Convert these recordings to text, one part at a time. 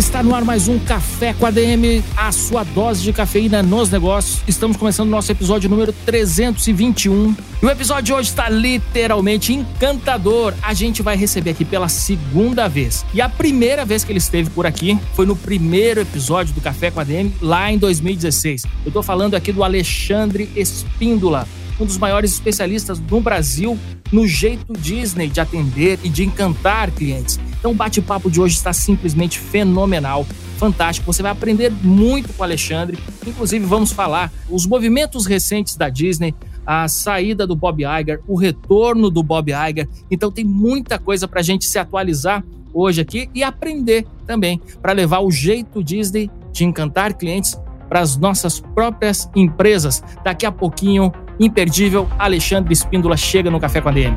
Está no ar mais um Café com a DM, a sua dose de cafeína nos negócios. Estamos começando o nosso episódio número 321. E o episódio de hoje está literalmente encantador. A gente vai receber aqui pela segunda vez. E a primeira vez que ele esteve por aqui foi no primeiro episódio do Café com a DM, lá em 2016. Eu estou falando aqui do Alexandre Espíndola, um dos maiores especialistas no Brasil no jeito Disney de atender e de encantar clientes. Então o bate-papo de hoje está simplesmente fenomenal, fantástico. Você vai aprender muito com o Alexandre. Inclusive vamos falar os movimentos recentes da Disney, a saída do Bob Iger, o retorno do Bob Iger. Então tem muita coisa para a gente se atualizar hoje aqui e aprender também para levar o jeito Disney de encantar clientes para as nossas próprias empresas. Daqui a pouquinho, imperdível, Alexandre Espíndola chega no Café com a DM.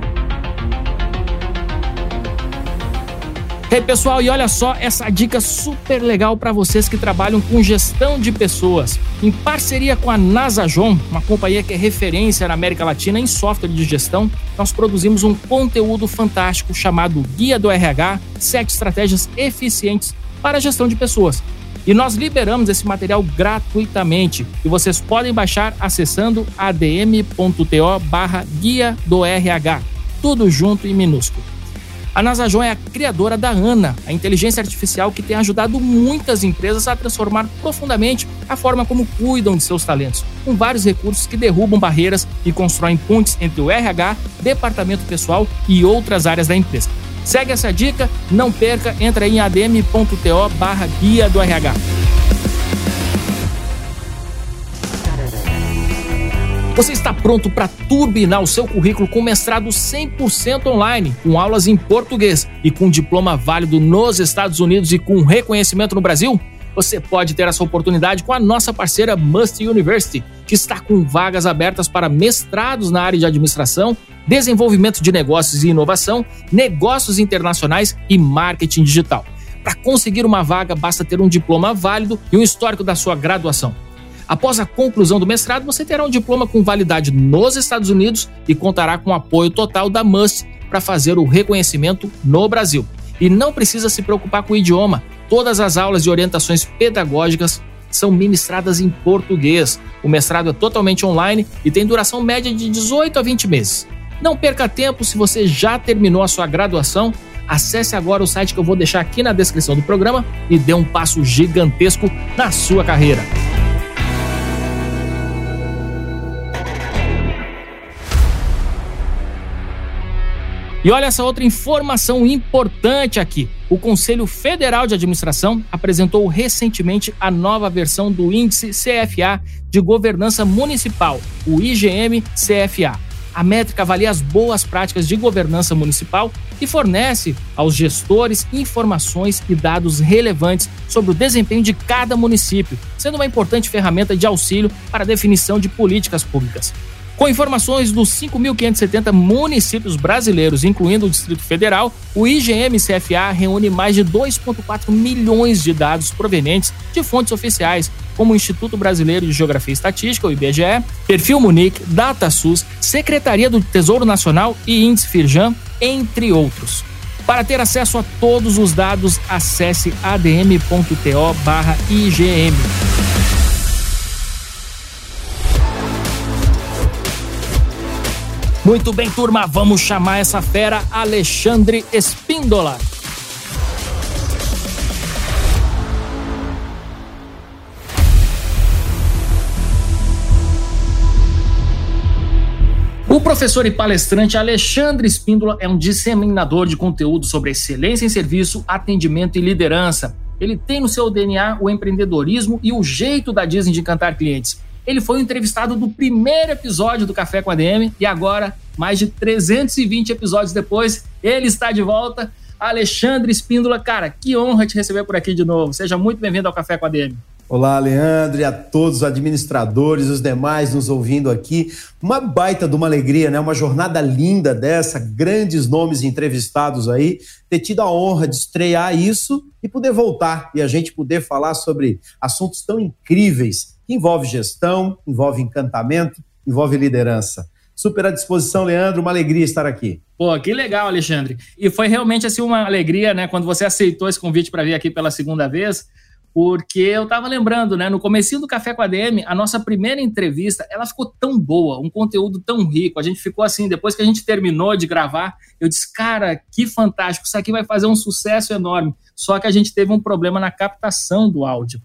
Hey pessoal, e olha só essa dica super legal para vocês que trabalham com gestão de pessoas. Em parceria com a Nasajon, uma companhia que é referência na América Latina em software de gestão, nós produzimos um conteúdo fantástico chamado Guia do RH: Sete Estratégias Eficientes para a Gestão de Pessoas. E nós liberamos esse material gratuitamente e vocês podem baixar acessando adm.to barra guia do RH. Tudo junto e minúsculo. A Nasajon é a criadora da ANA, a inteligência artificial que tem ajudado muitas empresas a transformar profundamente a forma como cuidam de seus talentos, com vários recursos que derrubam barreiras e constroem pontes entre o RH, departamento pessoal e outras áreas da empresa. Segue essa dica, não perca, entra em adm.to barra guia do RH. Você está pronto para turbinar o seu currículo com mestrado 100% online, com aulas em português e com diploma válido nos Estados Unidos e com reconhecimento no Brasil? Você pode ter essa oportunidade com a nossa parceira Must University, que está com vagas abertas para mestrados na área de administração, desenvolvimento de negócios e inovação, negócios internacionais e marketing digital. Para conseguir uma vaga, basta ter um diploma válido e um histórico da sua graduação. Após a conclusão do mestrado, você terá um diploma com validade nos Estados Unidos e contará com o apoio total da MUST para fazer o reconhecimento no Brasil. E não precisa se preocupar com o idioma. Todas as aulas e orientações pedagógicas são ministradas em português. O mestrado é totalmente online e tem duração média de 18 a 20 meses. Não perca tempo se você já terminou a sua graduação. Acesse agora o site que eu vou deixar aqui na descrição do programa e dê um passo gigantesco na sua carreira. E olha essa outra informação importante aqui. O Conselho Federal de Administração apresentou recentemente a nova versão do Índice CFA de Governança Municipal, o IGM-CFA. A métrica avalia as boas práticas de governança municipal e fornece aos gestores informações e dados relevantes sobre o desempenho de cada município, sendo uma importante ferramenta de auxílio para a definição de políticas públicas. Com informações dos 5.570 municípios brasileiros, incluindo o Distrito Federal, o IGM-CFA reúne mais de 2,4 milhões de dados provenientes de fontes oficiais, como o Instituto Brasileiro de Geografia e Estatística, o IBGE, Perfil Munique, DataSUS, Secretaria do Tesouro Nacional e Índice Firjan, entre outros. Para ter acesso a todos os dados, acesse adm.to/igm. Muito bem, turma, vamos chamar essa fera Alexandre Espíndola. O professor e palestrante Alexandre Espíndola é um disseminador de conteúdo sobre excelência em serviço, atendimento e liderança. Ele tem no seu DNA o empreendedorismo e o jeito da Disney de encantar clientes. Ele foi entrevistado do primeiro episódio do Café com a DM e agora, mais de 320 episódios depois, ele está de volta. Alexandre Espíndola. Cara, que honra te receber por aqui de novo. Seja muito bem-vindo ao Café com a DM. Olá, Leandro, e a todos os administradores, os demais nos ouvindo aqui. Uma baita de uma alegria, né? Uma jornada linda dessa, grandes nomes entrevistados aí. Ter tido a honra de estrear isso e poder voltar e a gente poder falar sobre assuntos tão incríveis que envolve gestão, envolve encantamento, envolve liderança. Super à disposição, Leandro, uma alegria estar aqui. Pô, que legal, Alexandre. E foi realmente assim uma alegria, né, quando você aceitou esse convite para vir aqui pela segunda vez porque eu estava lembrando, né, no comecinho do Café com a DM, a nossa primeira entrevista, ela ficou tão boa, um conteúdo tão rico, a gente ficou assim, depois que a gente terminou de gravar, eu disse, cara, que fantástico, isso aqui vai fazer um sucesso enorme, só que a gente teve um problema na captação do áudio.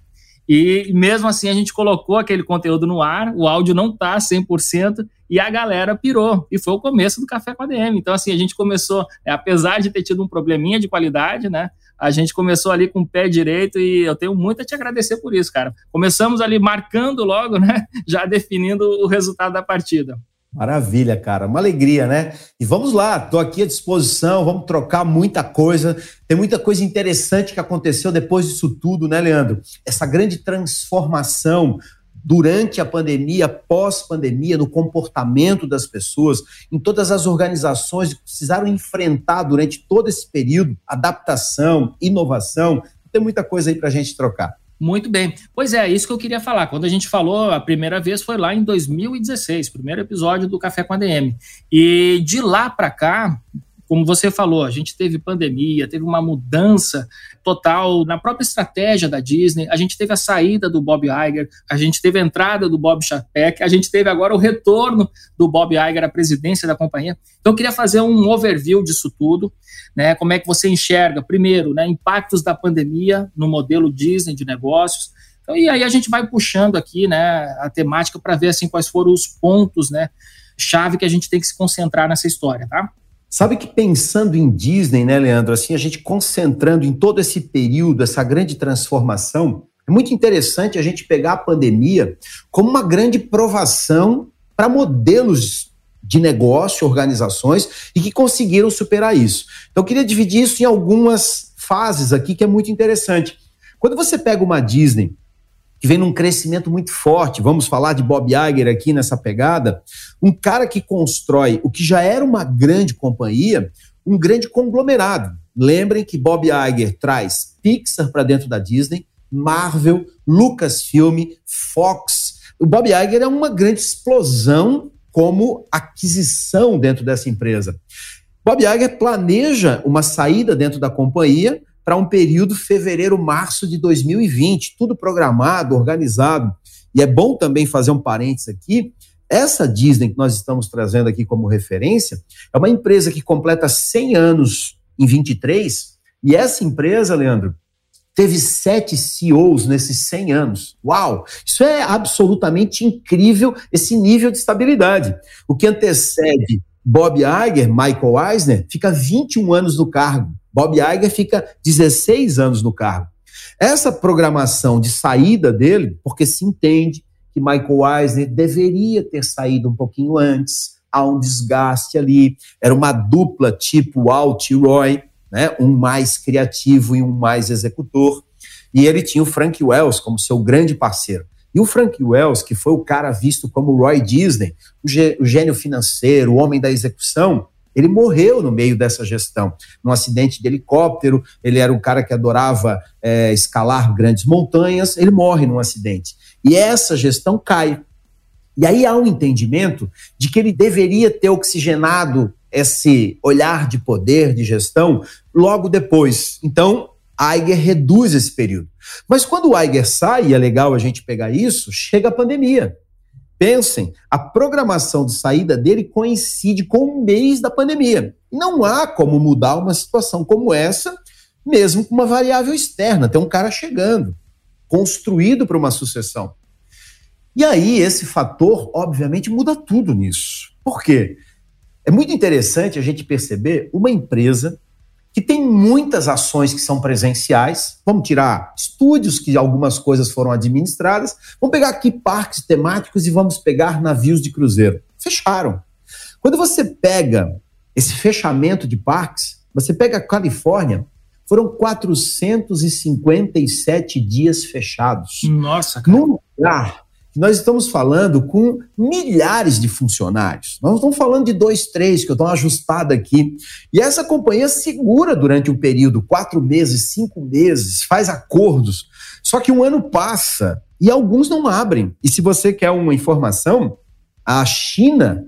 E mesmo assim a gente colocou aquele conteúdo no ar, o áudio não tá 100%, e a galera pirou. E foi o começo do Café com a DM. Então, assim, a gente começou, é, apesar de ter tido um probleminha de qualidade, né? a gente começou ali com o pé direito e eu tenho muito a te agradecer por isso, cara. Começamos ali marcando logo, né? Já definindo o resultado da partida. Maravilha, cara. Uma alegria, né? E vamos lá, estou aqui à disposição, vamos trocar muita coisa. Tem muita coisa interessante que aconteceu depois disso tudo, né, Leandro? Essa grande transformação durante a pandemia, pós-pandemia, no comportamento das pessoas, em todas as organizações que precisaram enfrentar durante todo esse período adaptação, inovação. Tem muita coisa aí para a gente trocar. Muito bem. Pois é, isso que eu queria falar. Quando a gente falou a primeira vez foi lá em 2016, primeiro episódio do Café com a DM. E de lá para cá, como você falou, a gente teve pandemia, teve uma mudança total na própria estratégia da Disney, a gente teve a saída do Bob Iger, a gente teve a entrada do Bob Chapek, a gente teve agora o retorno do Bob Iger à presidência da companhia. Então eu queria fazer um overview disso tudo, né? Como é que você enxerga, primeiro, né, impactos da pandemia no modelo Disney de negócios, então, e aí a gente vai puxando aqui, né, a temática para ver assim quais foram os pontos, né, chave que a gente tem que se concentrar nessa história, tá? Sabe que pensando em Disney, né, Leandro, assim, a gente concentrando em todo esse período, essa grande transformação, é muito interessante a gente pegar a pandemia como uma grande provação para modelos de negócio, organizações e que conseguiram superar isso. Então, eu queria dividir isso em algumas fases aqui que é muito interessante. Quando você pega uma Disney que vem num crescimento muito forte. Vamos falar de Bob Iger aqui nessa pegada. Um cara que constrói o que já era uma grande companhia, um grande conglomerado. Lembrem que Bob Iger traz Pixar para dentro da Disney, Marvel, Lucasfilm, Fox. O Bob Iger é uma grande explosão como aquisição dentro dessa empresa. Bob Iger planeja uma saída dentro da companhia para um período fevereiro-março de 2020, tudo programado, organizado. E é bom também fazer um parênteses aqui. Essa Disney que nós estamos trazendo aqui como referência é uma empresa que completa 100 anos em 23, e essa empresa, Leandro, teve sete CEOs nesses 100 anos. Uau! Isso é absolutamente incrível, esse nível de estabilidade. O que antecede Bob Iger, Michael Eisner, fica 21 anos no cargo. Bob Iger fica 16 anos no cargo. Essa programação de saída dele, porque se entende que Michael Eisner deveria ter saído um pouquinho antes, há um desgaste ali, era uma dupla tipo Alt e Roy, né? um mais criativo e um mais executor, e ele tinha o Frank Wells como seu grande parceiro. E o Frank Wells, que foi o cara visto como Roy Disney, o gênio financeiro, o homem da execução, ele morreu no meio dessa gestão, num acidente de helicóptero. Ele era um cara que adorava é, escalar grandes montanhas. Ele morre num acidente. E essa gestão cai. E aí há um entendimento de que ele deveria ter oxigenado esse olhar de poder, de gestão, logo depois. Então, Aiger reduz esse período. Mas quando o Aiger sai, e é legal a gente pegar isso, chega a pandemia. Pensem, a programação de saída dele coincide com o mês da pandemia. Não há como mudar uma situação como essa, mesmo com uma variável externa. Tem um cara chegando, construído para uma sucessão. E aí, esse fator, obviamente, muda tudo nisso. Por quê? É muito interessante a gente perceber uma empresa que tem muitas ações que são presenciais. Vamos tirar estúdios, que algumas coisas foram administradas. Vamos pegar aqui parques temáticos e vamos pegar navios de cruzeiro. Fecharam. Quando você pega esse fechamento de parques, Você pega a Califórnia, foram 457 dias fechados. Nossa, cara. Num lugar nós estamos falando com milhares de funcionários. Nós não estamos falando de dois, três, que eu estou ajustado aqui. E essa companhia segura durante um período, quatro meses, cinco meses, faz acordos. Só que um ano passa e alguns não abrem. E se você quer uma informação, a China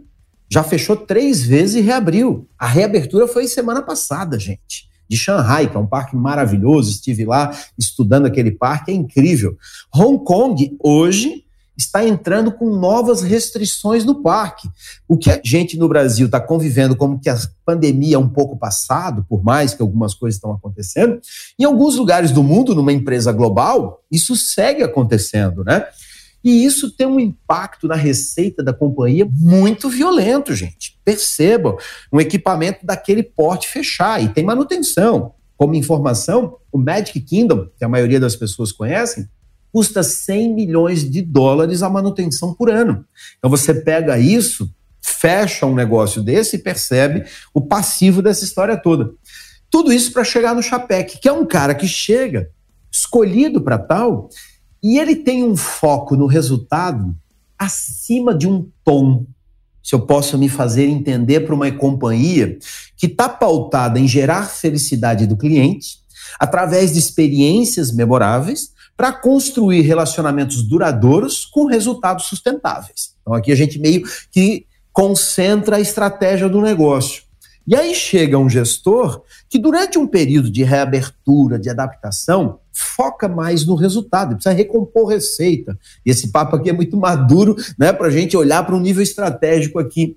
já fechou três vezes e reabriu. A reabertura foi semana passada, gente de Shanghai, que é um parque maravilhoso, estive lá estudando aquele parque, é incrível. Hong Kong, hoje, está entrando com novas restrições no parque. O que a gente no Brasil está convivendo como que a pandemia é um pouco passado, por mais que algumas coisas estão acontecendo, em alguns lugares do mundo, numa empresa global, isso segue acontecendo, né? E isso tem um impacto na receita da companhia muito violento, gente. Percebam, um equipamento daquele porte fechar e tem manutenção. Como informação, o Magic Kingdom, que a maioria das pessoas conhecem, custa 100 milhões de dólares a manutenção por ano. Então você pega isso, fecha um negócio desse e percebe o passivo dessa história toda. Tudo isso para chegar no Chapec, que é um cara que chega escolhido para tal e ele tem um foco no resultado acima de um tom. Se eu posso me fazer entender para uma companhia que está pautada em gerar felicidade do cliente, através de experiências memoráveis, para construir relacionamentos duradouros com resultados sustentáveis. Então, aqui a gente meio que concentra a estratégia do negócio. E aí chega um gestor que, durante um período de reabertura, de adaptação, foca mais no resultado, precisa recompor receita. E esse papo aqui é muito maduro né, para a gente olhar para um nível estratégico aqui.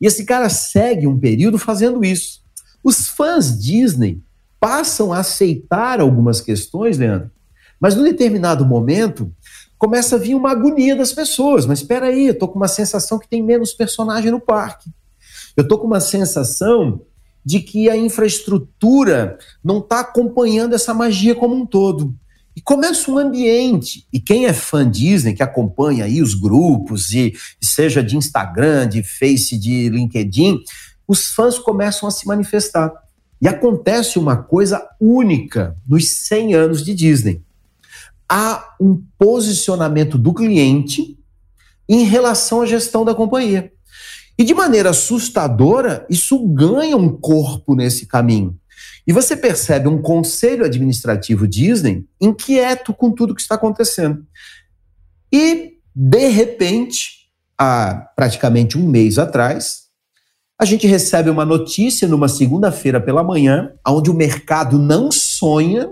E esse cara segue um período fazendo isso. Os fãs Disney passam a aceitar algumas questões, Leandro, mas num determinado momento começa a vir uma agonia das pessoas. Mas espera aí, eu estou com uma sensação que tem menos personagem no parque. Eu estou com uma sensação de que a infraestrutura não está acompanhando essa magia como um todo. E começa um ambiente. E quem é fã Disney, que acompanha aí os grupos, e seja de Instagram, de Face, de LinkedIn, os fãs começam a se manifestar. E acontece uma coisa única nos 100 anos de Disney. Há um posicionamento do cliente em relação à gestão da companhia. E de maneira assustadora, isso ganha um corpo nesse caminho. E você percebe um conselho administrativo Disney inquieto com tudo que está acontecendo. E, de repente, há praticamente um mês atrás, a gente recebe uma notícia numa segunda-feira pela manhã, onde o mercado não sonha,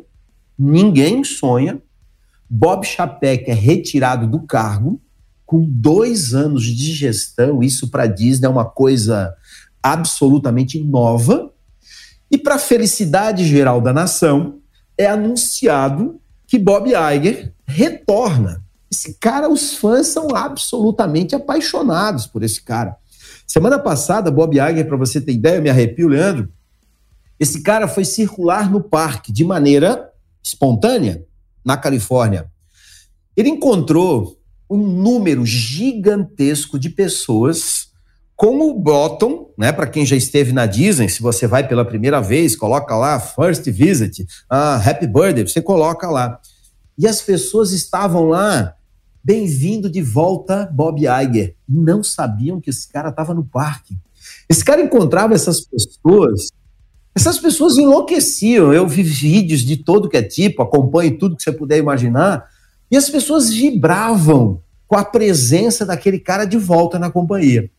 ninguém sonha. Bob Chapek é retirado do cargo com dois anos de gestão, isso para Disney é uma coisa absolutamente nova. E para a felicidade geral da nação, é anunciado que Bob Iger retorna. Esse cara, os fãs são absolutamente apaixonados por esse cara. Semana passada, Bob Iger, para você ter ideia, me arrepio, Leandro, esse cara foi circular no parque de maneira espontânea, na Califórnia. Ele encontrou um número gigantesco de pessoas como botam, né, para quem já esteve na Disney, se você vai pela primeira vez, coloca lá First Visit, ah, Happy Birthday, você coloca lá. E as pessoas estavam lá, bem-vindo de volta, Bob Iger. Não sabiam que esse cara estava no parque. Esse cara encontrava essas pessoas, essas pessoas enlouqueciam. Eu vi vídeos de todo que é tipo, acompanho tudo que você puder imaginar. E as pessoas vibravam com a presença daquele cara de volta na companhia.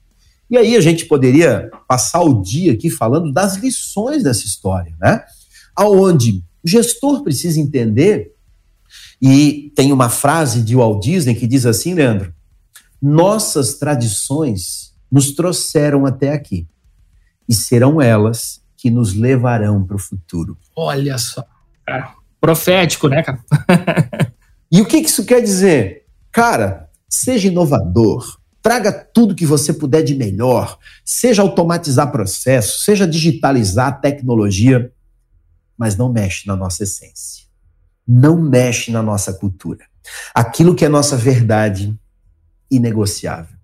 E aí a gente poderia passar o dia aqui falando das lições dessa história, né? Aonde o gestor precisa entender e tem uma frase de Walt Disney que diz assim, Leandro: nossas tradições nos trouxeram até aqui e serão elas que nos levarão para o futuro. Olha só, cara, profético, né, cara? E o que isso quer dizer? Cara, seja inovador, traga tudo que você puder de melhor, seja automatizar processo, seja digitalizar tecnologia, mas não mexe na nossa essência. Não mexe na nossa cultura. Aquilo que é nossa verdade inegociável.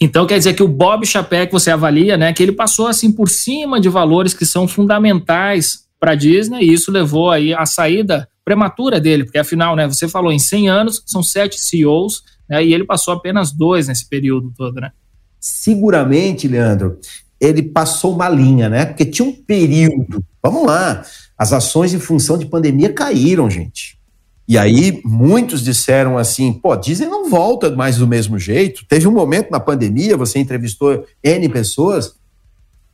Então quer dizer que o Bob Chapek você avalia, né, que ele passou assim por cima de valores que são fundamentais para a Disney e isso levou aí a saída prematura dele, porque afinal, né, você falou em 100 anos, são sete CEOs, né, e ele passou apenas dois nesse período todo, né? Seguramente, Leandro, ele passou uma linha, né? Porque tinha um período. Vamos lá, as ações em função de pandemia caíram, gente. E aí muitos disseram assim: pô, Disney não volta mais do mesmo jeito. Teve um momento na pandemia, você entrevistou N pessoas,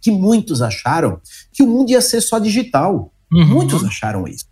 que muitos acharam que o mundo ia ser só digital. Uhum. Muitos acharam isso.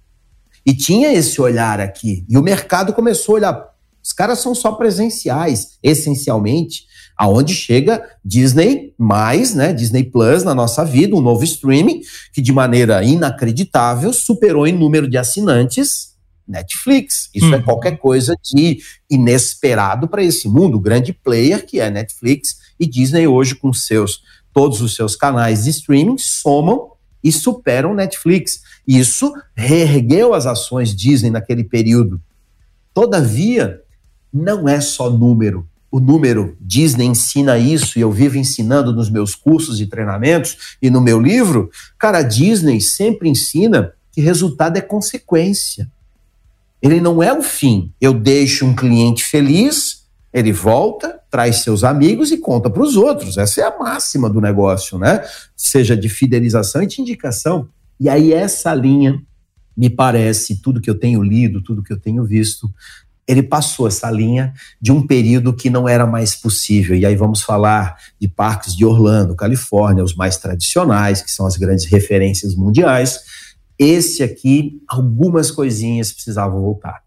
E tinha esse olhar aqui. E o mercado começou a olhar. Os caras são só presenciais, essencialmente aonde chega Disney mais, né, Disney Plus na nossa vida, um novo streaming que de maneira inacreditável superou em número de assinantes Netflix. Isso é hum. é qualquer coisa de inesperado para esse mundo, o grande player que é Netflix e Disney hoje com seus todos os seus canais de streaming somam e superam Netflix. Isso reergueu as ações Disney naquele período. Todavia, não é só número o número Disney ensina isso e eu vivo ensinando nos meus cursos e treinamentos e no meu livro, cara, a Disney sempre ensina que resultado é consequência. Ele não é o fim. Eu deixo um cliente feliz, ele volta, traz seus amigos e conta para os outros. Essa é a máxima do negócio, né? Seja de fidelização e de indicação. E aí essa linha me parece, tudo que eu tenho lido, tudo que eu tenho visto, ele passou essa linha de um período que não era mais possível. E aí vamos falar de parques de Orlando, Califórnia, os mais tradicionais, que são as grandes referências mundiais. Esse aqui, algumas coisinhas precisavam voltar.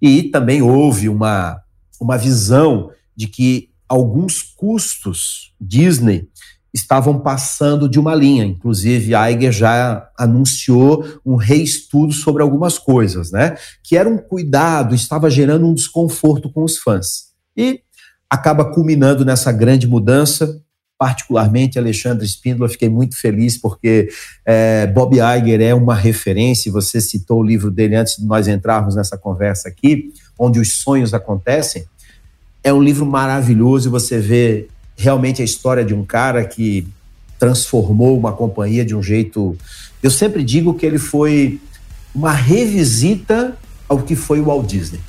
E também houve uma, uma visão de que alguns custos Disney estavam passando de uma linha. Inclusive, Iger já anunciou um reestudo sobre algumas coisas, né? Que era um cuidado, estava gerando um desconforto com os fãs. E acaba culminando nessa grande mudança. Particularmente, Alexandre Spindler, fiquei muito feliz porque é, Bob Iger é uma referência. Você citou o livro dele antes de nós entrarmos nessa conversa aqui, onde os sonhos acontecem. É um livro maravilhoso você vê realmente a história de um cara que transformou uma companhia de um jeito. Eu sempre digo que ele foi uma revisita ao que foi o Walt Disney.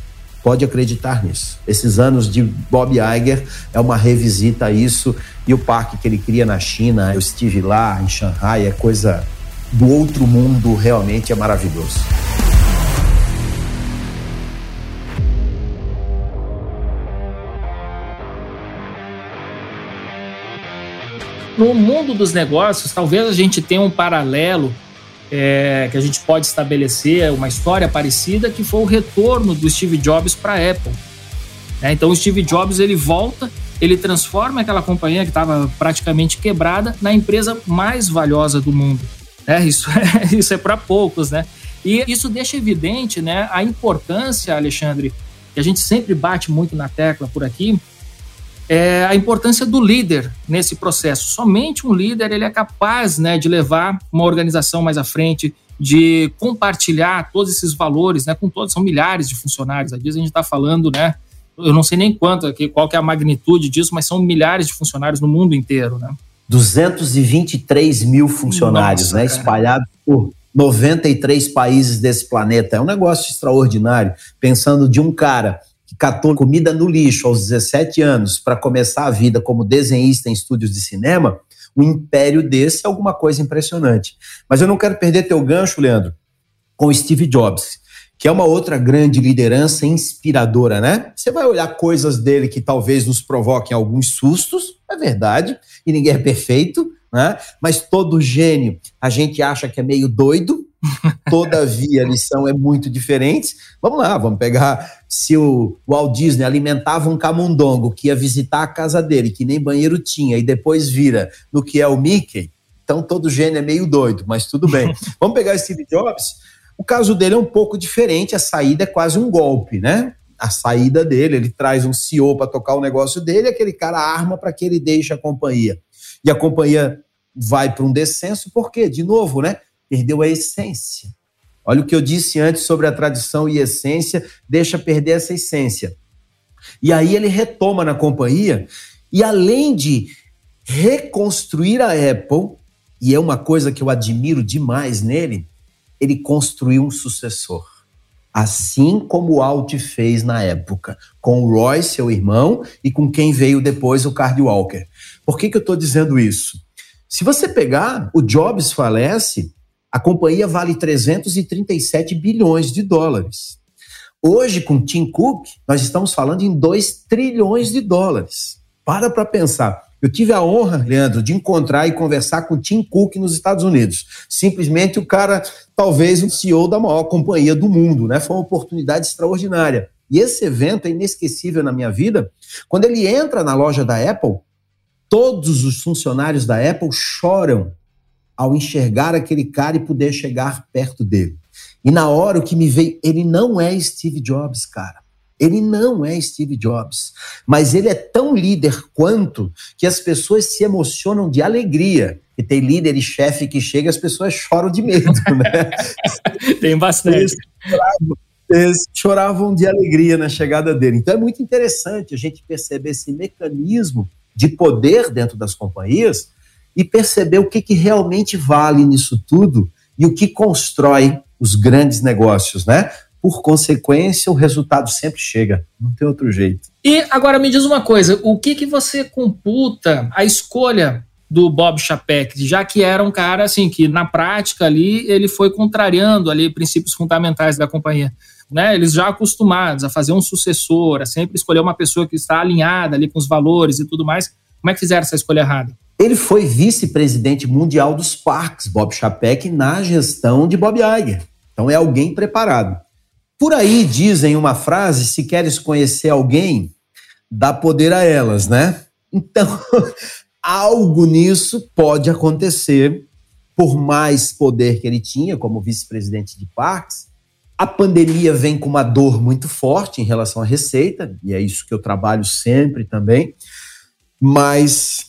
Pode acreditar nisso. Esses anos de Bob Iger é uma revisita a isso e o parque que ele cria na China, eu estive lá em Shanghai, é coisa do outro mundo, realmente é maravilhoso. no mundo dos negócios, talvez a gente tenha um paralelo é, que a gente pode estabelecer, uma história parecida, que foi o retorno do Steve Jobs para a Apple. É, então, o Steve Jobs ele volta, ele transforma aquela companhia que estava praticamente quebrada na empresa mais valiosa do mundo. É, isso é, isso é para poucos, né? E isso deixa evidente né, a importância, Alexandre, que a gente sempre bate muito na tecla por aqui, é a importância do líder nesse processo. Somente um líder ele é capaz né, de levar uma organização mais à frente, de compartilhar todos esses valores, né, com todos, são milhares de funcionários. Às vezes a gente está falando, né, eu não sei nem quanto, qual que é a magnitude disso, mas são milhares de funcionários no mundo inteiro, né? 223 mil funcionários, Nossa, né, espalhados por 93 países desse planeta. É um negócio extraordinário, pensando de um cara catou comida no lixo aos 17 anos para começar a vida como desenhista em estúdios de cinema, um império desse é alguma coisa impressionante. Mas eu não quero perder teu gancho, Leandro, com Steve Jobs, que é uma outra grande liderança inspiradora, né? Você vai olhar coisas dele que talvez nos provoquem alguns sustos, é verdade, e ninguém é perfeito, né? Mas todo gênio a gente acha que é meio doido, Todavia, a lição é muito diferente. Vamos lá, vamos pegar. Se o Walt Disney alimentava um camundongo que ia visitar a casa dele, que nem banheiro tinha, e depois vira no que é o Mickey, então todo gênio é meio doido, mas tudo bem. vamos pegar Steve Jobs. O caso dele é um pouco diferente, a saída é quase um golpe, né? A saída dele, ele traz um CEO para tocar o negócio dele, aquele cara arma para que ele deixe a companhia. E a companhia vai para um descenso, por quê? De novo, né? Perdeu a essência. Olha o que eu disse antes sobre a tradição e essência, deixa perder essa essência. E aí ele retoma na companhia E além de reconstruir a Apple, e é uma coisa que eu admiro demais nele, ele construiu um sucessor. Assim como o Alt fez na época, com o Roy, seu irmão, e com quem veio depois, o Card Walker. Por que, que eu estou dizendo isso? Se você pegar, o Jobs falece, a companhia vale 337 bilhões de dólares. Hoje, com Tim Cook, nós estamos falando em 2 trilhões de dólares. Para para pensar. Eu tive a honra, Leandro, de encontrar e conversar com Tim Cook nos Estados Unidos. Simplesmente o cara, talvez o CEO da maior companhia do mundo, né? Foi uma oportunidade extraordinária. E esse evento é inesquecível na minha vida. Quando ele entra na loja da Apple, todos os funcionários da Apple choram ao enxergar aquele cara e poder chegar perto dele. E na hora o que me veio, ele não é Steve Jobs, cara. Ele não é Steve Jobs, mas ele é tão líder quanto que as pessoas se emocionam de alegria. E tem líder e chefe que chega e as pessoas choram de medo, né? tem bastante. Eles choravam, eles choravam de alegria na chegada dele. Então é muito interessante a gente perceber esse mecanismo de poder dentro das companhias e perceber o que, que realmente vale nisso tudo e o que constrói os grandes negócios, né? por consequência, o resultado sempre chega. Não tem outro jeito. E agora me diz uma coisa: o que, que você computa a escolha do Bob Chapek, já que era um cara assim que na prática ali ele foi contrariando ali princípios fundamentais da companhia. Né, eles já acostumados a fazer um sucessor, a sempre escolher uma pessoa que está alinhada ali com os valores e tudo mais. Como é que fizeram essa escolha errada? Ele foi vice-presidente mundial dos parques, Bob Chapek, na gestão de Bob Iger. Então é alguém preparado. Por aí dizem uma frase: se queres conhecer alguém, dá poder a elas, né? Então, algo nisso pode acontecer, por mais poder que ele tinha como vice-presidente de parques. A pandemia vem com uma dor muito forte em relação à receita, e é isso que eu trabalho sempre também. Mas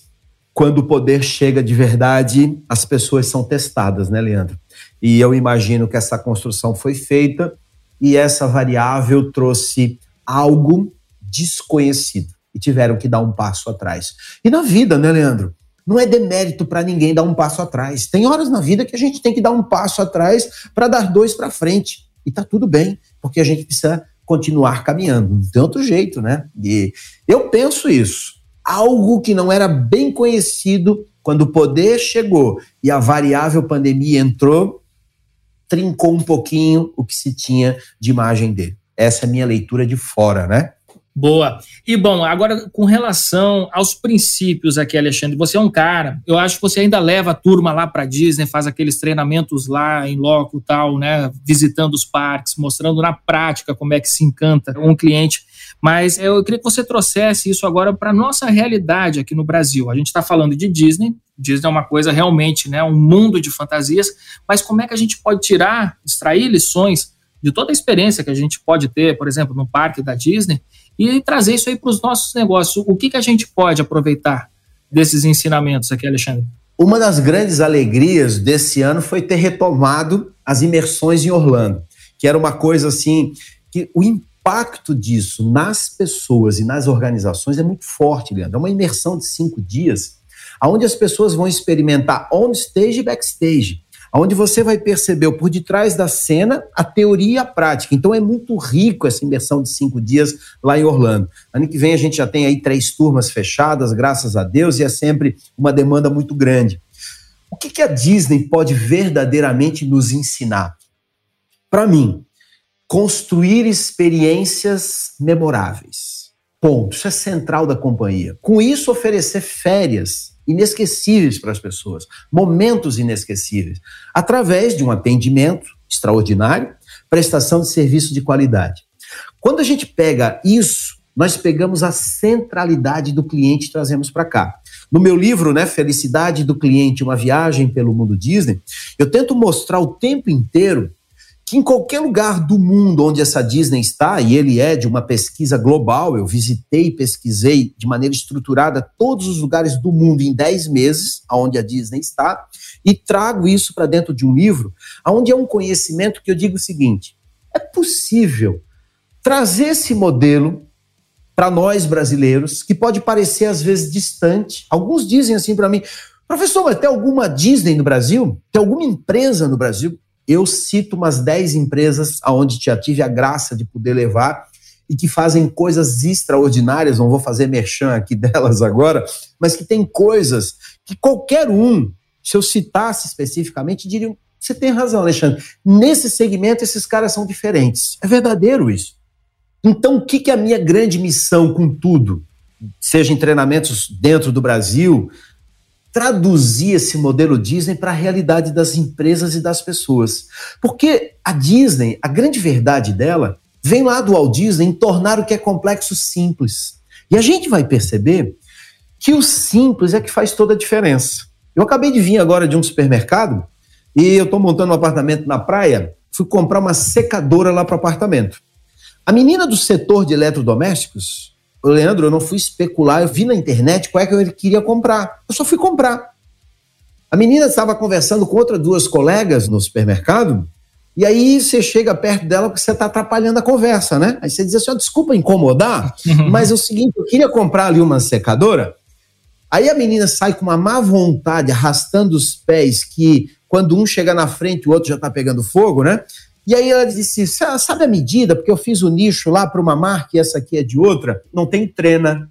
quando o poder chega de verdade, as pessoas são testadas, né, Leandro? E eu imagino que essa construção foi feita e essa variável trouxe algo desconhecido e tiveram que dar um passo atrás. E na vida, né, Leandro? Não é demérito para ninguém dar um passo atrás. Tem horas na vida que a gente tem que dar um passo atrás para dar dois para frente. E tá tudo bem, porque a gente precisa continuar caminhando. Não tem outro jeito, né? E eu penso isso. Algo que não era bem conhecido quando o poder chegou e a variável pandemia entrou, trincou um pouquinho o que se tinha de imagem dele. Essa é a minha leitura de fora, né? Boa. E bom, agora com relação aos princípios aqui, Alexandre, você é um cara, eu acho que você ainda leva a turma lá para Disney, faz aqueles treinamentos lá em loco tal, né, visitando os parques, mostrando na prática como é que se encanta um cliente. Mas eu queria que você trouxesse isso agora para nossa realidade aqui no Brasil. A gente está falando de Disney, Disney é uma coisa realmente, né, um mundo de fantasias, mas como é que a gente pode tirar, extrair lições de toda a experiência que a gente pode ter, por exemplo, no parque da Disney, e trazer isso aí para os nossos negócios? O que, que a gente pode aproveitar desses ensinamentos aqui, Alexandre? Uma das grandes alegrias desse ano foi ter retomado as imersões em Orlando, que era uma coisa assim que o impacto disso nas pessoas e nas organizações é muito forte, Leandro. É uma imersão de cinco dias onde as pessoas vão experimentar on-stage e backstage, onde você vai perceber por detrás da cena a teoria e a prática. Então é muito rico essa imersão de cinco dias lá em Orlando. Ano que vem a gente já tem aí três turmas fechadas, graças a Deus, e é sempre uma demanda muito grande. O que, que a Disney pode verdadeiramente nos ensinar? Para mim, construir experiências memoráveis. Ponto. Isso é central da companhia. Com isso, oferecer férias inesquecíveis para as pessoas, momentos inesquecíveis, através de um atendimento extraordinário, prestação de serviço de qualidade. Quando a gente pega isso, nós pegamos a centralidade do cliente e trazemos para cá. No meu livro, né, Felicidade do Cliente, uma viagem pelo mundo Disney, eu tento mostrar o tempo inteiro que em qualquer lugar do mundo onde essa Disney está, e ele é de uma pesquisa global, eu visitei e pesquisei de maneira estruturada todos os lugares do mundo em 10 meses, onde a Disney está, e trago isso para dentro de um livro, onde é um conhecimento que eu digo o seguinte: é possível trazer esse modelo para nós brasileiros, que pode parecer às vezes distante. Alguns dizem assim para mim, professor, mas tem alguma Disney no Brasil? Tem alguma empresa no Brasil? Eu cito umas 10 empresas aonde já tive a graça de poder levar e que fazem coisas extraordinárias, não vou fazer merchan aqui delas agora, mas que tem coisas que qualquer um, se eu citasse especificamente, diriam: você tem razão, Alexandre. Nesse segmento, esses caras são diferentes. É verdadeiro isso. Então, o que é a minha grande missão com tudo? Seja em treinamentos dentro do Brasil, traduzir esse modelo Disney para a realidade das empresas e das pessoas. Porque a Disney, a grande verdade dela, vem lá do Walt Disney em tornar o que é complexo simples. E a gente vai perceber que o simples é que faz toda a diferença. Eu acabei de vir agora de um supermercado e eu estou montando um apartamento na praia, fui comprar uma secadora lá para o apartamento. A menina do setor de eletrodomésticos, Leandro, eu não fui especular, eu vi na internet qual é que eu queria comprar. Eu só fui comprar. A menina estava conversando com outras duas colegas no supermercado e aí você chega perto dela porque você está atrapalhando a conversa, né? Aí você diz assim: oh, desculpa incomodar, uhum. mas é o seguinte, eu queria comprar ali uma secadora. Aí a menina sai com uma má vontade, arrastando os pés, que quando um chega na frente, o outro já está pegando fogo, né? E aí ela disse: sabe a medida? Porque eu fiz o nicho lá para uma marca e essa aqui é de outra. Não tem trena.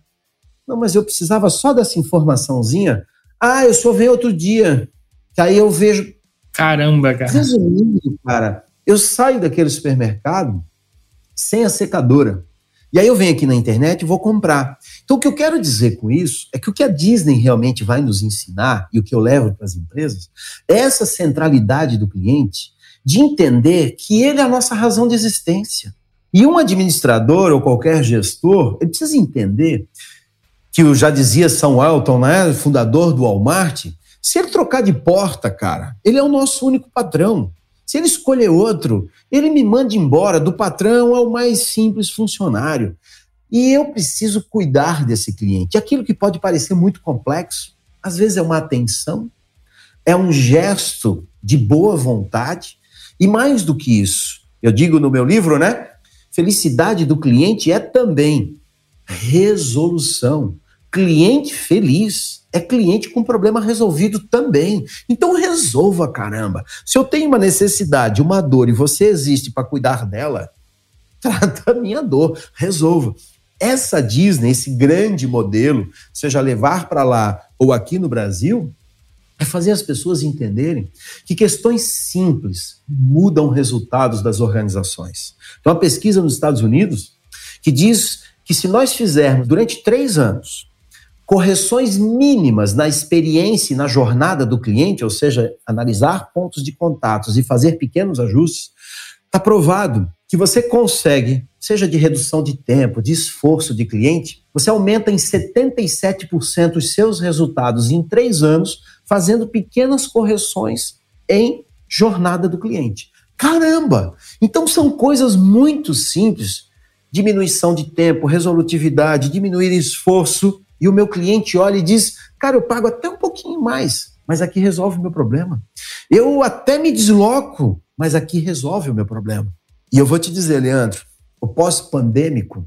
Não, mas eu precisava só dessa informaçãozinha. Ah, eu só venho outro dia. Que aí eu vejo Caramba, cara. Resumindo, cara, eu saio daquele supermercado sem a secadora. E aí eu venho aqui na internet e vou comprar. Então o que eu quero dizer com isso é que o que a Disney realmente vai nos ensinar e o que eu levo para as empresas é essa centralidade do cliente de entender que ele é a nossa razão de existência. E um administrador ou qualquer gestor, ele precisa entender que eu já dizia São Elton, né, fundador do Walmart, se ele trocar de porta, cara, ele é o nosso único patrão. Se ele escolher outro, ele me manda embora do patrão ao mais simples funcionário. E eu preciso cuidar desse cliente. Aquilo que pode parecer muito complexo, às vezes é uma atenção, é um gesto de boa vontade, e mais do que isso, eu digo no meu livro, né? Felicidade do cliente é também resolução. Cliente feliz é cliente com problema resolvido também. Então resolva, caramba. Se eu tenho uma necessidade, uma dor e você existe para cuidar dela, trata a minha dor, resolva. Essa Disney, esse grande modelo, seja levar para lá ou aqui no Brasil, é fazer as pessoas entenderem que questões simples mudam resultados das organizações. Tem uma pesquisa nos Estados Unidos que diz que se nós fizermos durante três anos correções mínimas na experiência e na jornada do cliente, ou seja, analisar pontos de contatos e fazer pequenos ajustes, está provado que você consegue, seja de redução de tempo, de esforço de cliente, você aumenta em 77% os seus resultados em três anos, fazendo pequenas correções em jornada do cliente. Caramba! Então são coisas muito simples. Diminuição de tempo, resolutividade, diminuir esforço e o meu cliente olha e diz: Cara, eu pago até um pouquinho mais, mas aqui resolve o meu problema. Eu até me desloco, mas aqui resolve o meu problema. E eu vou te dizer, Leandro, o pós-pandêmico,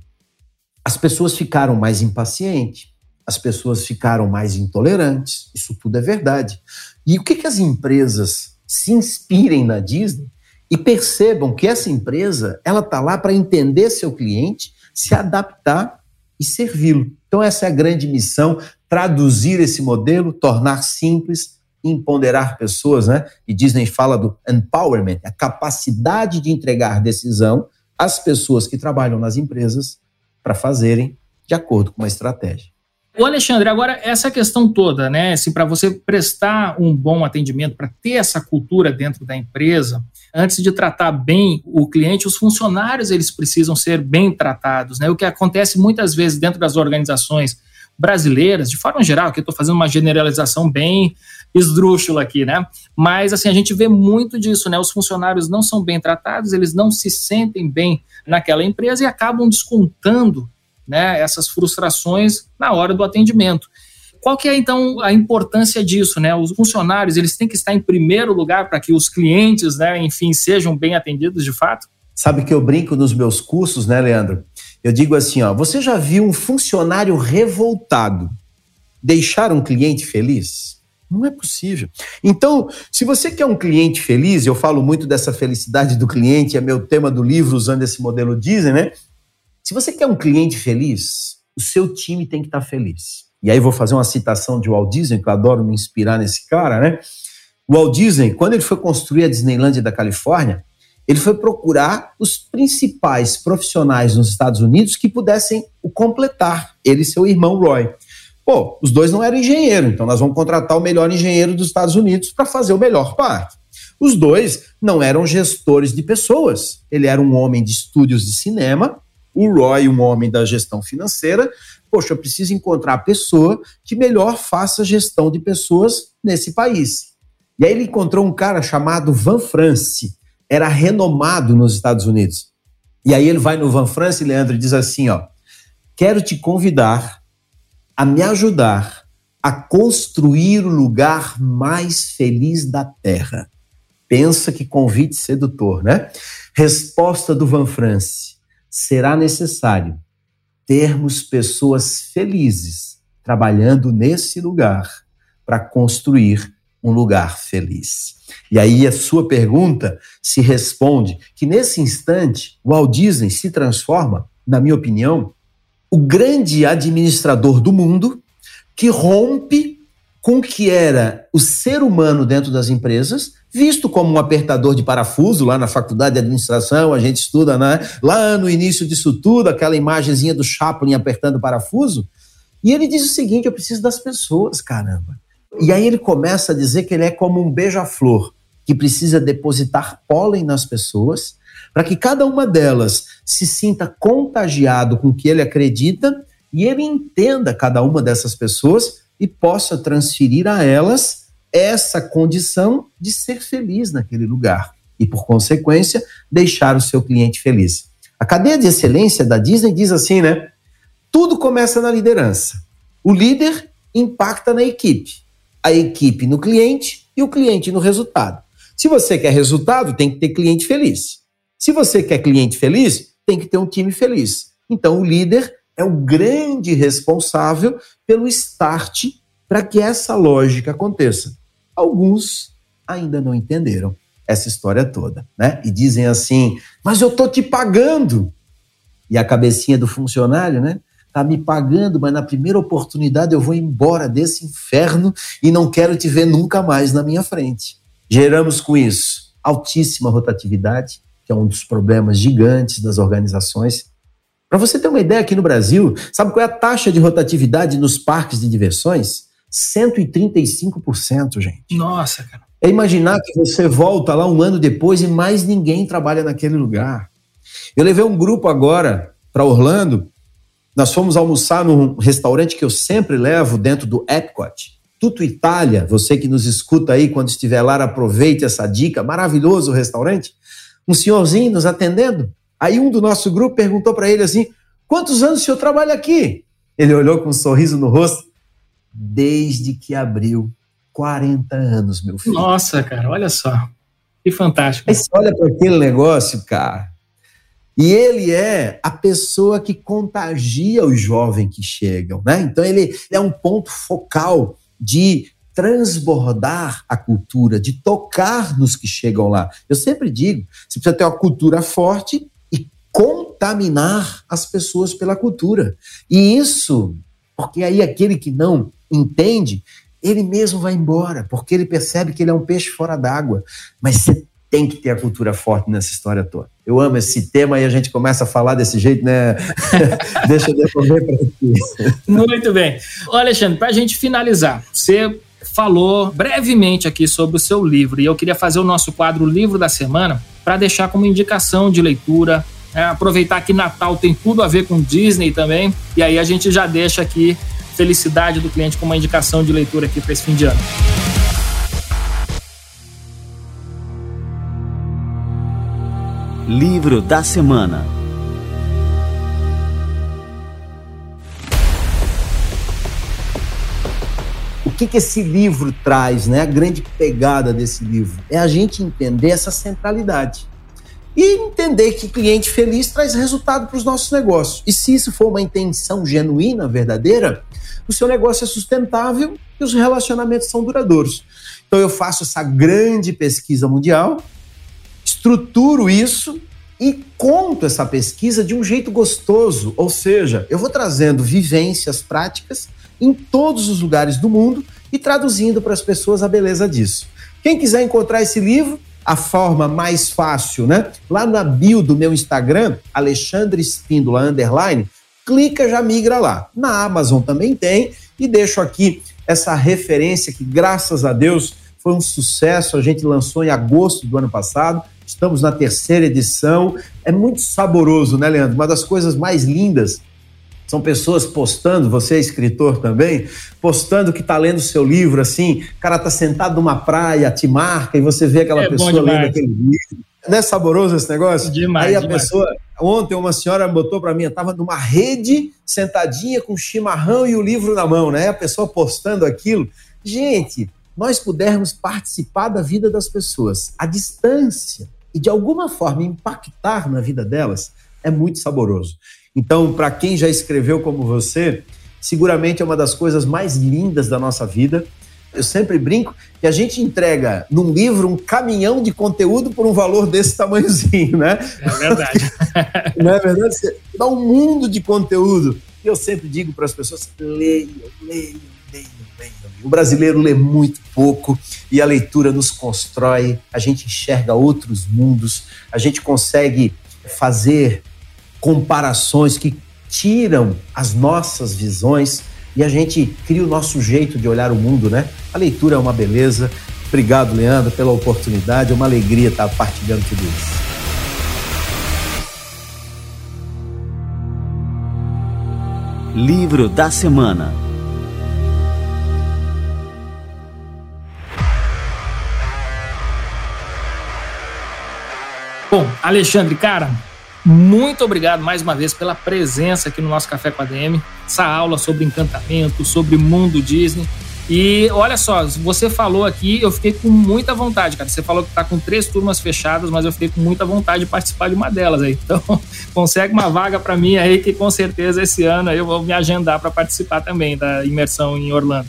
as pessoas ficaram mais impacientes, as pessoas ficaram mais intolerantes, isso tudo é verdade. E o que, que as empresas se inspirem na Disney e percebam que essa empresa ela está lá para entender seu cliente, se adaptar e servi-lo. Então, essa é a grande missão: traduzir esse modelo, tornar simples, empoderar pessoas, né? E Disney fala do empowerment, a capacidade de entregar decisão às pessoas que trabalham nas empresas para fazerem de acordo com uma estratégia. O Alexandre, agora essa questão toda, né? Se para você prestar um bom atendimento, para ter essa cultura dentro da empresa, antes de tratar bem o cliente, os funcionários eles precisam ser bem tratados, né? O que acontece muitas vezes dentro das organizações brasileiras, de forma geral, que eu estou fazendo uma generalização bem esdrúxula aqui, né? Mas assim, a gente vê muito disso, né? Os funcionários não são bem tratados, eles não se sentem bem naquela empresa e acabam descontando né, essas frustrações na hora do atendimento. Qual que é então a importância disso, né? Os funcionários, eles têm que estar em primeiro lugar para que os clientes, né, enfim, sejam bem atendidos de fato? Sabe que eu brinco nos meus cursos, né, Leandro? Eu digo assim, ó, você já viu um funcionário revoltado deixar um cliente feliz? Não é possível. Então, se você quer um cliente feliz, eu falo muito dessa felicidade do cliente, é meu tema do livro usando esse modelo Disney, né? Se você quer um cliente feliz, o seu time tem que estar feliz. E aí vou fazer uma citação de Walt Disney, que eu adoro me inspirar nesse cara, né? Walt Disney, quando ele foi construir a Disneylandia da Califórnia, ele foi procurar os principais profissionais nos Estados Unidos que pudessem o completar, ele e seu irmão Roy. Pô, os dois não eram engenheiros, então nós vamos contratar o melhor engenheiro dos Estados Unidos para fazer o melhor parque. Os dois não eram gestores de pessoas. Ele era um homem de estúdios de cinema, o Roy, um homem da gestão financeira. Poxa, eu preciso encontrar a pessoa que melhor faça gestão de pessoas nesse país. E aí ele encontrou um cara chamado Van France era renomado nos Estados Unidos. E aí ele vai no Van France, Leandro, e diz assim, ó, quero te convidar a me ajudar a construir o lugar mais feliz da Terra. Pensa que convite sedutor, né? Resposta do Van France: será necessário termos pessoas felizes trabalhando nesse lugar para construir um lugar feliz. E aí a sua pergunta se responde que nesse instante o Walt Disney se transforma, na minha opinião, o grande administrador do mundo que rompe com o que era o ser humano dentro das empresas, visto como um apertador de parafuso lá na faculdade de administração, a gente estuda, né? Lá no início disso tudo, aquela imagenzinha do Chaplin apertando parafuso. E ele diz o seguinte: eu preciso das pessoas, caramba. E aí ele começa a dizer que ele é como um beija-flor, que precisa depositar pólen nas pessoas, para que cada uma delas se sinta contagiado com o que ele acredita e ele entenda cada uma dessas pessoas e possa transferir a elas essa condição de ser feliz naquele lugar e, por consequência, deixar o seu cliente feliz. A cadeia de excelência da Disney diz assim, né? Tudo começa na liderança. O líder impacta na equipe a equipe no cliente e o cliente no resultado. Se você quer resultado, tem que ter cliente feliz. Se você quer cliente feliz, tem que ter um time feliz. Então, o líder é o grande responsável pelo start para que essa lógica aconteça. Alguns ainda não entenderam essa história toda, né? E dizem assim: "Mas eu tô te pagando". E a cabecinha do funcionário, né? tá me pagando, mas na primeira oportunidade eu vou embora desse inferno e não quero te ver nunca mais na minha frente. Geramos com isso altíssima rotatividade, que é um dos problemas gigantes das organizações. Para você ter uma ideia, aqui no Brasil, sabe qual é a taxa de rotatividade nos parques de diversões? 135%, gente. Nossa, cara. É imaginar que você volta lá um ano depois e mais ninguém trabalha naquele lugar. Eu levei um grupo agora para Orlando nós fomos almoçar num restaurante que eu sempre levo dentro do Epcot. Tuto Itália, você que nos escuta aí quando estiver lá, aproveite essa dica, maravilhoso o restaurante. Um senhorzinho nos atendendo. Aí um do nosso grupo perguntou para ele assim: Quantos anos o senhor trabalha aqui? Ele olhou com um sorriso no rosto. Desde que abriu 40 anos, meu filho. Nossa, cara, olha só. Que fantástico. Aí você olha para aquele negócio, cara. E ele é a pessoa que contagia os jovens que chegam, né? Então ele é um ponto focal de transbordar a cultura, de tocar nos que chegam lá. Eu sempre digo, você precisa ter uma cultura forte contaminar as pessoas pela cultura. E isso, porque aí aquele que não entende, ele mesmo vai embora, porque ele percebe que ele é um peixe fora d'água. Mas você tem que ter a cultura forte nessa história toda. Eu amo esse tema e a gente começa a falar desse jeito, né? Deixa eu devolver para ti. Muito bem. Ô Alexandre, para a gente finalizar, você falou brevemente aqui sobre o seu livro e eu queria fazer o nosso quadro Livro da Semana para deixar como indicação de leitura. É, aproveitar que Natal tem tudo a ver com Disney também, e aí a gente já deixa aqui Felicidade do Cliente como uma indicação de leitura aqui para esse fim de ano. Livro da Semana O que, que esse livro traz, né? A grande pegada desse livro é a gente entender essa centralidade. E entender que cliente feliz traz resultado para os nossos negócios. E se isso for uma intenção genuína, verdadeira, o seu negócio é sustentável e os relacionamentos são duradouros. Então eu faço essa grande pesquisa mundial, estruturo isso e conto essa pesquisa de um jeito gostoso, ou seja, eu vou trazendo vivências práticas em todos os lugares do mundo e traduzindo para as pessoas a beleza disso. Quem quiser encontrar esse livro, a forma mais fácil, né? Lá na bio do meu Instagram, Alexandre Espíndola underline, clica já migra lá. Na Amazon também tem e deixo aqui essa referência que graças a Deus foi um sucesso, a gente lançou em agosto do ano passado. Estamos na terceira edição. É muito saboroso, né, Leandro? Uma das coisas mais lindas são pessoas postando, você é escritor também, postando que está lendo seu livro, assim, o cara está sentado numa praia, te marca e você vê aquela é pessoa lendo aquele livro. Não é saboroso esse negócio? Demais, Aí a demais. pessoa, ontem uma senhora botou para mim, estava numa rede, sentadinha com chimarrão e o livro na mão, né? A pessoa postando aquilo. Gente, nós pudermos participar da vida das pessoas à distância e de alguma forma impactar na vida delas, é muito saboroso. Então, para quem já escreveu como você, seguramente é uma das coisas mais lindas da nossa vida. Eu sempre brinco que a gente entrega num livro um caminhão de conteúdo por um valor desse tamanhozinho, né? É verdade. Não é verdade? Você dá um mundo de conteúdo. E eu sempre digo para as pessoas: leiam, leiam, leiam, leiam. O brasileiro lê muito pouco e a leitura nos constrói, a gente enxerga outros mundos, a gente consegue fazer comparações que tiram as nossas visões e a gente cria o nosso jeito de olhar o mundo, né? A leitura é uma beleza. Obrigado, Leandro, pela oportunidade. É uma alegria estar partilhando tudo isso. Livro da Semana Bom, Alexandre, cara, muito obrigado mais uma vez pela presença aqui no nosso Café com a DM. Essa aula sobre encantamento, sobre mundo Disney. E olha só, você falou aqui, eu fiquei com muita vontade, cara. Você falou que tá com três turmas fechadas, mas eu fiquei com muita vontade de participar de uma delas aí. Então, consegue uma vaga para mim aí que com certeza esse ano eu vou me agendar para participar também da imersão em Orlando.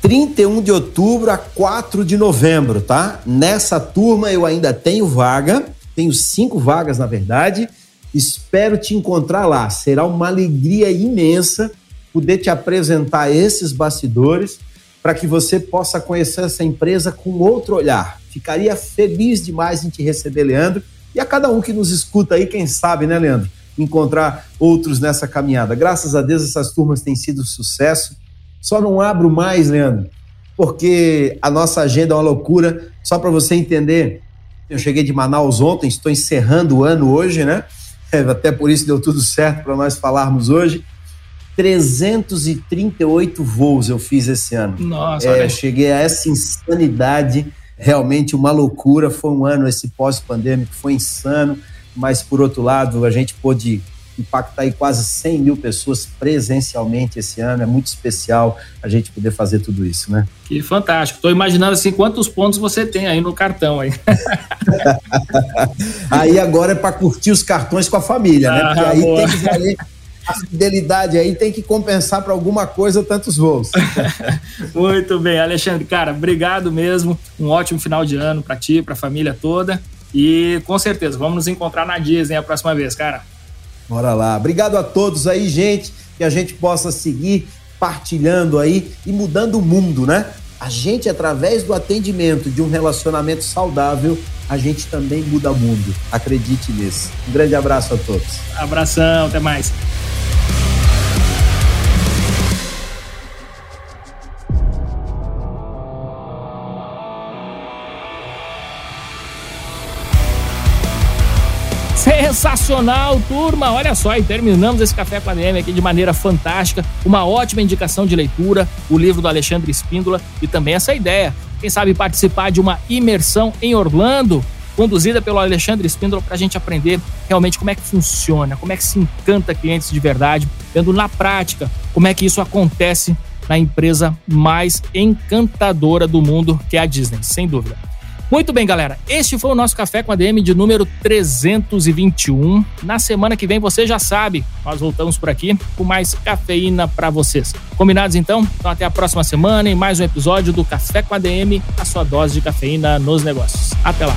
31 de outubro a 4 de novembro, tá? Nessa turma eu ainda tenho vaga, tenho cinco vagas na verdade. Espero te encontrar lá. Será uma alegria imensa poder te apresentar esses bastidores para que você possa conhecer essa empresa com outro olhar. Ficaria feliz demais em te receber, Leandro, e a cada um que nos escuta aí, quem sabe, né, Leandro? Encontrar outros nessa caminhada. Graças a Deus, essas turmas têm sido sucesso. Só não abro mais, Leandro, porque a nossa agenda é uma loucura. Só para você entender, eu cheguei de Manaus ontem, estou encerrando o ano hoje, né? Até por isso deu tudo certo para nós falarmos hoje. 338 voos eu fiz esse ano. Nossa, é, cheguei a essa insanidade, realmente uma loucura. Foi um ano esse pós-pandêmico, foi insano, mas por outro lado, a gente pôde impactar aí quase 100 mil pessoas presencialmente esse ano. É muito especial a gente poder fazer tudo isso, né? Que fantástico. Estou imaginando assim quantos pontos você tem aí no cartão aí. aí agora é para curtir os cartões com a família, né? Porque aí boa. tem que valer a fidelidade aí tem que compensar para alguma coisa tantos voos. Muito bem, Alexandre, cara, obrigado mesmo. Um ótimo final de ano para ti, para a família toda. E com certeza, vamos nos encontrar na Disney a próxima vez, cara. Bora lá. Obrigado a todos aí, gente, que a gente possa seguir partilhando aí e mudando o mundo, né? A gente, através do atendimento de um relacionamento saudável, a gente também muda o mundo. Acredite nisso. Um grande abraço a todos. Abração, até mais. Sensacional, turma! Olha só, e terminamos esse Café com a DM aqui de maneira fantástica. Uma ótima indicação de leitura, o livro do Alexandre Espíndola e também essa ideia. Quem sabe participar de uma imersão em Orlando, conduzida pelo Alexandre Espíndola, para a gente aprender realmente como é que funciona, como é que se encanta clientes de verdade, vendo na prática como é que isso acontece na empresa mais encantadora do mundo, que é a Disney, sem dúvida. Muito bem, galera. Este foi o nosso Café com a DM de número 321. Na semana que vem, você já sabe, nós voltamos por aqui com mais cafeína para vocês. Combinados então? Então até a próxima semana em mais um episódio do Café com a DM, a sua dose de cafeína nos negócios. Até lá.